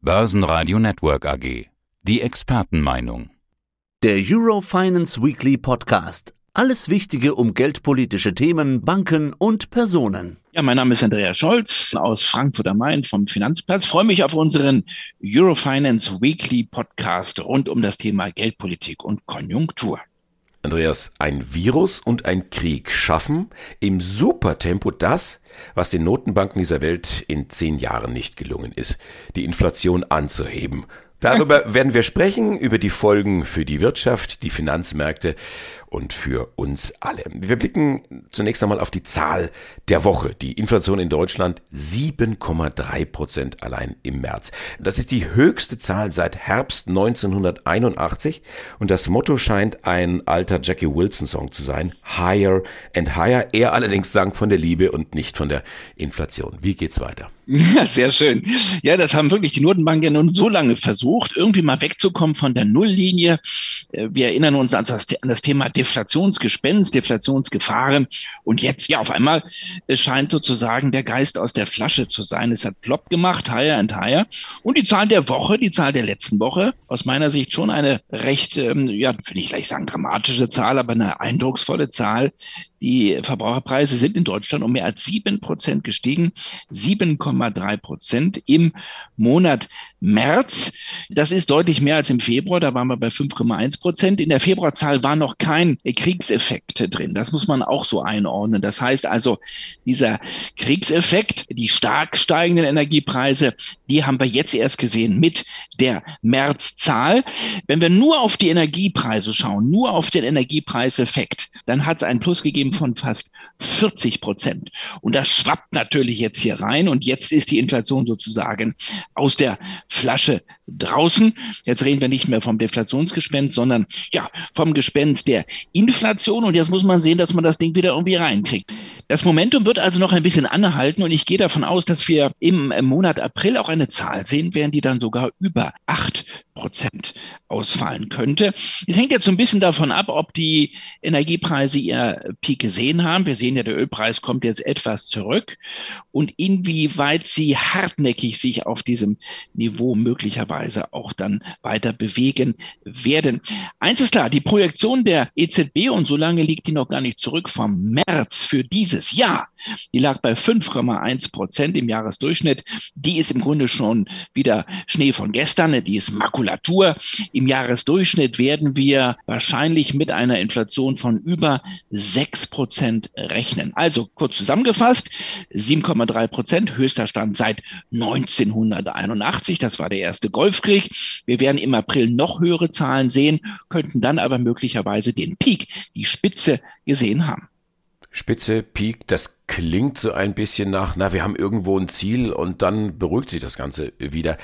Börsenradio Network AG. Die Expertenmeinung. Der Eurofinance Weekly Podcast. Alles Wichtige um geldpolitische Themen, Banken und Personen. Ja, mein Name ist Andreas Scholz aus Frankfurt am Main vom Finanzplatz. Ich freue mich auf unseren Eurofinance Weekly Podcast rund um das Thema Geldpolitik und Konjunktur. Andreas, ein Virus und ein Krieg schaffen im Supertempo das, was den Notenbanken dieser Welt in zehn Jahren nicht gelungen ist, die Inflation anzuheben. Darüber werden wir sprechen, über die Folgen für die Wirtschaft, die Finanzmärkte und für uns alle. Wir blicken zunächst einmal auf die Zahl der Woche. Die Inflation in Deutschland 7,3 Prozent allein im März. Das ist die höchste Zahl seit Herbst 1981 und das Motto scheint ein alter Jackie Wilson Song zu sein. Higher and higher. Er allerdings sang von der Liebe und nicht von der Inflation. Wie geht's weiter? Ja, sehr schön. Ja, das haben wirklich die Notenbanken ja nun so lange versucht, irgendwie mal wegzukommen von der Nulllinie. Äh, wir erinnern uns an das, an das Thema Deflationsgespenst, Deflationsgefahren. Und jetzt, ja, auf einmal es scheint sozusagen der Geist aus der Flasche zu sein. Es hat plopp gemacht, higher and higher. Und die Zahl der Woche, die Zahl der letzten Woche, aus meiner Sicht schon eine recht, ähm, ja, will ich gleich sagen dramatische Zahl, aber eine eindrucksvolle Zahl. Die Verbraucherpreise sind in Deutschland um mehr als sieben Prozent gestiegen. 7,3 Prozent im Monat März. Das ist deutlich mehr als im Februar. Da waren wir bei 5,1 Prozent. In der Februarzahl war noch kein Kriegseffekt drin. Das muss man auch so einordnen. Das heißt also, dieser Kriegseffekt, die stark steigenden Energiepreise, die haben wir jetzt erst gesehen mit der Märzzahl. Wenn wir nur auf die Energiepreise schauen, nur auf den Energiepreiseffekt, dann hat es einen Plus gegeben von fast 40 Prozent. Und das schwappt natürlich jetzt hier rein. Und jetzt ist die Inflation sozusagen aus der Flasche draußen. Jetzt reden wir nicht mehr vom Deflationsgespenst, sondern ja, vom Gespenst der Inflation. Und jetzt muss man sehen, dass man das Ding wieder irgendwie reinkriegt. Das Momentum wird also noch ein bisschen anhalten und ich gehe davon aus, dass wir im Monat April auch eine Zahl sehen werden, die dann sogar über acht Prozent ausfallen könnte. Es hängt jetzt so ein bisschen davon ab, ob die Energiepreise ihr Peak gesehen haben. Wir sehen ja, der Ölpreis kommt jetzt etwas zurück und inwieweit sie hartnäckig sich auf diesem Niveau möglicherweise auch dann weiter bewegen werden. Eins ist klar, die Projektion der EZB und so lange liegt die noch gar nicht zurück vom März für dieses Jahr. Die lag bei 5,1 Prozent im Jahresdurchschnitt. Die ist im Grunde schon wieder Schnee von gestern. Die ist Makulatur. Im Jahresdurchschnitt werden wir wahrscheinlich mit einer Inflation von über 6 Prozent rechnen. Also kurz zusammengefasst, 7,3 Prozent, höchster Stand seit 1981. Das war der erste Golfkrieg. Wir werden im April noch höhere Zahlen sehen, könnten dann aber möglicherweise den Peak, die Spitze gesehen haben. Spitze, Peak, das klingt so ein bisschen nach, na, wir haben irgendwo ein Ziel und dann beruhigt sich das Ganze wieder.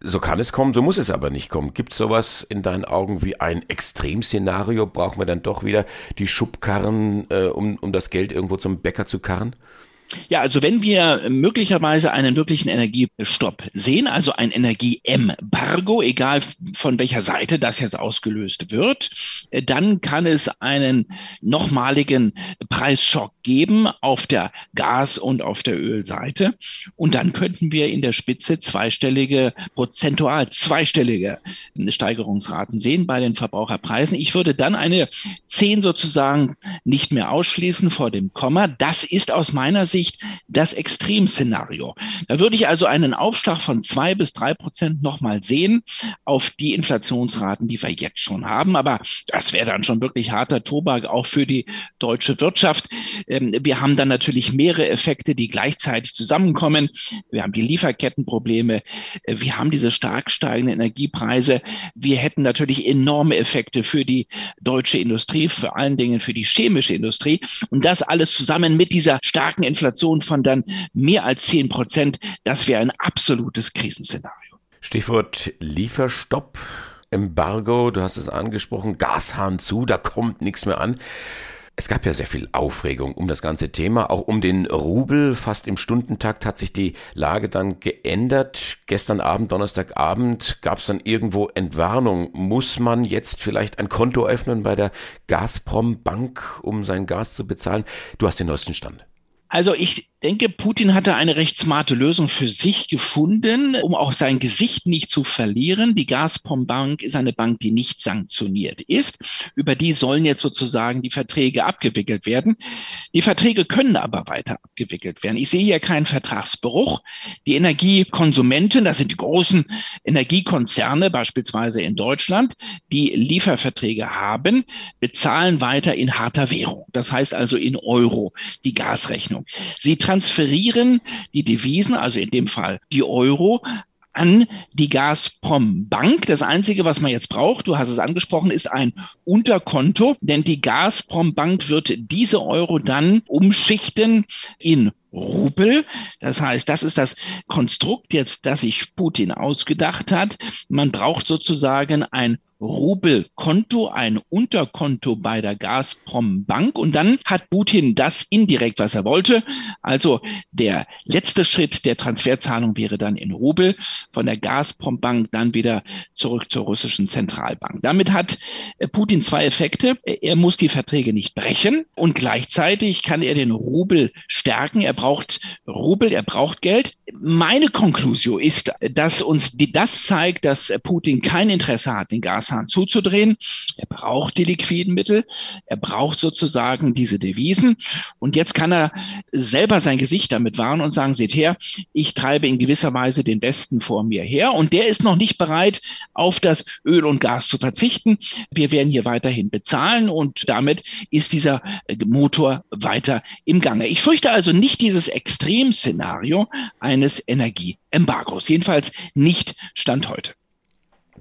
So kann es kommen, so muss es aber nicht kommen. Gibt sowas in deinen Augen wie ein Extremszenario? Brauchen wir dann doch wieder die Schubkarren, äh, um, um das Geld irgendwo zum Bäcker zu karren? Ja, also wenn wir möglicherweise einen wirklichen Energiestopp sehen, also ein Energieembargo, egal von welcher Seite das jetzt ausgelöst wird, dann kann es einen nochmaligen Preisschock geben auf der Gas- und auf der Ölseite. Und dann könnten wir in der Spitze zweistellige, prozentual zweistellige Steigerungsraten sehen bei den Verbraucherpreisen. Ich würde dann eine 10 sozusagen nicht mehr ausschließen vor dem Komma. Das ist aus meiner Sicht Sicht das Extremszenario. Da würde ich also einen Aufschlag von zwei bis drei Prozent nochmal sehen auf die Inflationsraten, die wir jetzt schon haben. Aber das wäre dann schon wirklich harter Tobak auch für die deutsche Wirtschaft. Ähm, wir haben dann natürlich mehrere Effekte, die gleichzeitig zusammenkommen. Wir haben die Lieferkettenprobleme. Äh, wir haben diese stark steigenden Energiepreise. Wir hätten natürlich enorme Effekte für die deutsche Industrie, vor allen Dingen für die chemische Industrie. Und das alles zusammen mit dieser starken Inflation Inflation von dann mehr als 10 Prozent, das wäre ein absolutes Krisenszenario. Stichwort Lieferstopp. Embargo, du hast es angesprochen, Gashahn zu, da kommt nichts mehr an. Es gab ja sehr viel Aufregung um das ganze Thema, auch um den Rubel. Fast im Stundentakt hat sich die Lage dann geändert. Gestern Abend, Donnerstagabend, gab es dann irgendwo Entwarnung. Muss man jetzt vielleicht ein Konto öffnen bei der Gazprom Bank, um sein Gas zu bezahlen? Du hast den neuesten Stand. Also ich denke, Putin hatte eine recht smarte Lösung für sich gefunden, um auch sein Gesicht nicht zu verlieren. Die Gazprom Bank ist eine Bank, die nicht sanktioniert ist. Über die sollen jetzt sozusagen die Verträge abgewickelt werden. Die Verträge können aber weiter abgewickelt werden. Ich sehe hier keinen Vertragsbruch. Die Energiekonsumenten, das sind die großen Energiekonzerne, beispielsweise in Deutschland, die Lieferverträge haben, bezahlen weiter in harter Währung. Das heißt also in Euro die Gasrechnung. Sie transferieren die Devisen, also in dem Fall die Euro, an die Gazprom Bank. Das Einzige, was man jetzt braucht, du hast es angesprochen, ist ein Unterkonto, denn die Gazprom Bank wird diese Euro dann umschichten in Rubel. Das heißt, das ist das Konstrukt jetzt, das sich Putin ausgedacht hat. Man braucht sozusagen ein Rubelkonto, ein Unterkonto bei der Gazprom Bank. Und dann hat Putin das indirekt, was er wollte. Also der letzte Schritt der Transferzahlung wäre dann in Rubel von der Gazprom Bank dann wieder zurück zur russischen Zentralbank. Damit hat äh, Putin zwei Effekte. Er muss die Verträge nicht brechen und gleichzeitig kann er den Rubel stärken. Er braucht Rubel, er braucht Geld. Meine Konklusion ist, dass uns das zeigt, dass Putin kein Interesse hat, den Gas Gashahn zuzudrehen. Er braucht die liquiden Mittel. Er braucht sozusagen diese Devisen. Und jetzt kann er selber sein Gesicht damit wahren und sagen, seht her, ich treibe in gewisser Weise den Besten vor mir her. Und der ist noch nicht bereit, auf das Öl und Gas zu verzichten. Wir werden hier weiterhin bezahlen und damit ist dieser Motor weiter im Gange. Ich fürchte also nicht dieses Extremszenario eines Energieembargos. Jedenfalls nicht Stand heute.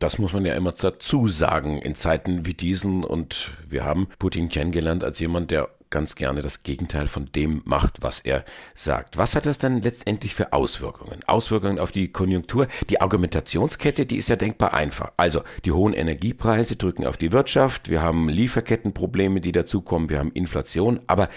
Das muss man ja immer dazu sagen in Zeiten wie diesen. Und wir haben Putin kennengelernt als jemand, der ganz gerne das Gegenteil von dem macht, was er sagt. Was hat das dann letztendlich für Auswirkungen? Auswirkungen auf die Konjunktur? Die Argumentationskette, die ist ja denkbar einfach. Also die hohen Energiepreise drücken auf die Wirtschaft, wir haben Lieferkettenprobleme, die dazukommen, wir haben Inflation, aber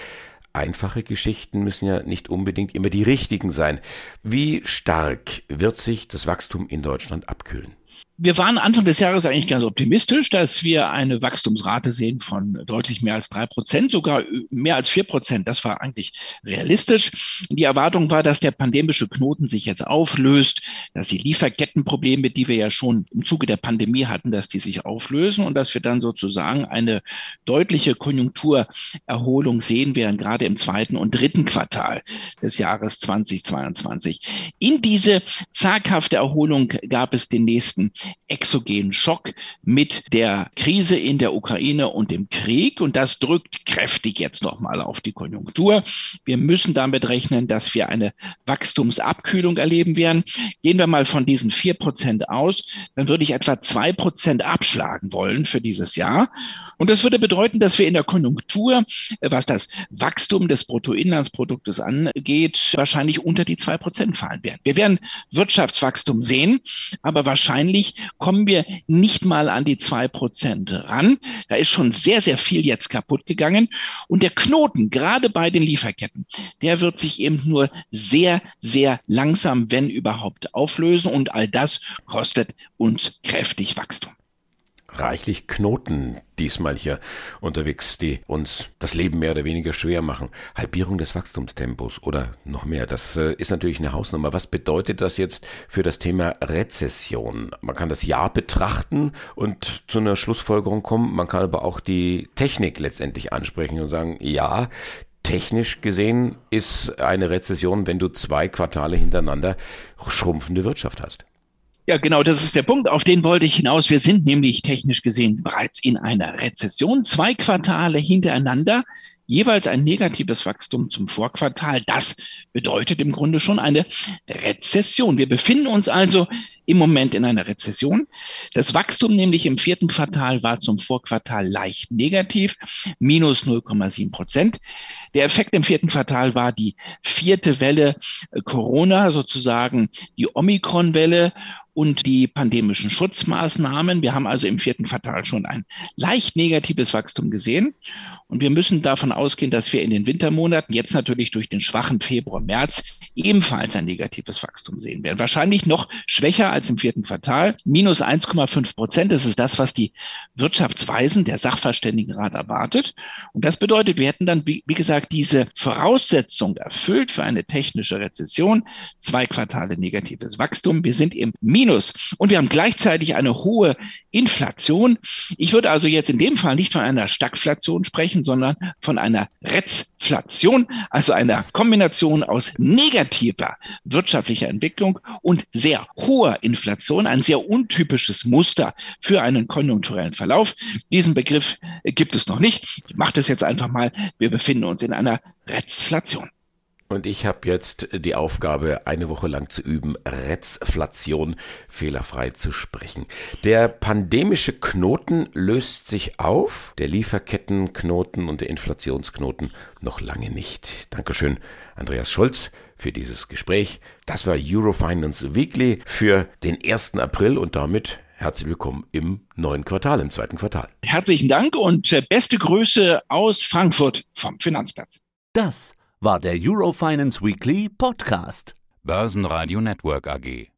einfache Geschichten müssen ja nicht unbedingt immer die richtigen sein. Wie stark wird sich das Wachstum in Deutschland abkühlen? Wir waren Anfang des Jahres eigentlich ganz optimistisch, dass wir eine Wachstumsrate sehen von deutlich mehr als drei Prozent, sogar mehr als vier Prozent. Das war eigentlich realistisch. Die Erwartung war, dass der pandemische Knoten sich jetzt auflöst, dass die Lieferkettenprobleme, die wir ja schon im Zuge der Pandemie hatten, dass die sich auflösen und dass wir dann sozusagen eine deutliche Konjunkturerholung sehen werden, gerade im zweiten und dritten Quartal des Jahres 2022. In diese zaghafte Erholung gab es den nächsten exogenen Schock mit der Krise in der Ukraine und dem Krieg. Und das drückt kräftig jetzt nochmal auf die Konjunktur. Wir müssen damit rechnen, dass wir eine Wachstumsabkühlung erleben werden. Gehen wir mal von diesen vier Prozent aus, dann würde ich etwa zwei Prozent abschlagen wollen für dieses Jahr. Und das würde bedeuten, dass wir in der Konjunktur, was das Wachstum des Bruttoinlandsproduktes angeht, wahrscheinlich unter die zwei Prozent fallen werden. Wir werden Wirtschaftswachstum sehen, aber wahrscheinlich kommen wir nicht mal an die zwei Prozent ran. Da ist schon sehr, sehr viel jetzt kaputt gegangen. Und der Knoten, gerade bei den Lieferketten, der wird sich eben nur sehr, sehr langsam, wenn überhaupt, auflösen. Und all das kostet uns kräftig Wachstum reichlich Knoten diesmal hier unterwegs, die uns das Leben mehr oder weniger schwer machen. Halbierung des Wachstumstempos oder noch mehr. Das äh, ist natürlich eine Hausnummer. Was bedeutet das jetzt für das Thema Rezession? Man kann das Jahr betrachten und zu einer Schlussfolgerung kommen. Man kann aber auch die Technik letztendlich ansprechen und sagen, ja, technisch gesehen ist eine Rezession, wenn du zwei Quartale hintereinander schrumpfende Wirtschaft hast. Ja, genau, das ist der Punkt, auf den wollte ich hinaus. Wir sind nämlich technisch gesehen bereits in einer Rezession. Zwei Quartale hintereinander, jeweils ein negatives Wachstum zum Vorquartal. Das bedeutet im Grunde schon eine Rezession. Wir befinden uns also im Moment in einer Rezession. Das Wachstum nämlich im vierten Quartal war zum Vorquartal leicht negativ, minus 0,7 Prozent. Der Effekt im vierten Quartal war die vierte Welle äh, Corona, sozusagen die Omikron-Welle. Und die pandemischen Schutzmaßnahmen. Wir haben also im vierten Quartal schon ein leicht negatives Wachstum gesehen. Und wir müssen davon ausgehen, dass wir in den Wintermonaten, jetzt natürlich durch den schwachen Februar, März, ebenfalls ein negatives Wachstum sehen werden. Wahrscheinlich noch schwächer als im vierten Quartal. Minus 1,5 Prozent. Das ist das, was die Wirtschaftsweisen, der Sachverständigenrat erwartet. Und das bedeutet, wir hätten dann, wie, gesagt, diese Voraussetzung erfüllt für eine technische Rezession. Zwei Quartale negatives Wachstum. Wir sind im Minus. Und wir haben gleichzeitig eine hohe Inflation. Ich würde also jetzt in dem Fall nicht von einer Stagflation sprechen, sondern von einer Rezflation, also einer Kombination aus negativer wirtschaftlicher Entwicklung und sehr hoher Inflation, ein sehr untypisches Muster für einen konjunkturellen Verlauf. Diesen Begriff gibt es noch nicht. Ich mache das jetzt einfach mal. Wir befinden uns in einer Rezflation. Und ich habe jetzt die Aufgabe, eine Woche lang zu üben, Rezflation fehlerfrei zu sprechen. Der pandemische Knoten löst sich auf, der Lieferkettenknoten und der Inflationsknoten noch lange nicht. Dankeschön, Andreas Schulz, für dieses Gespräch. Das war Eurofinance Weekly für den 1. April und damit herzlich willkommen im neuen Quartal, im zweiten Quartal. Herzlichen Dank und äh, beste Grüße aus Frankfurt vom Finanzplatz. Das war der Eurofinance Weekly Podcast. Börsenradio Network AG.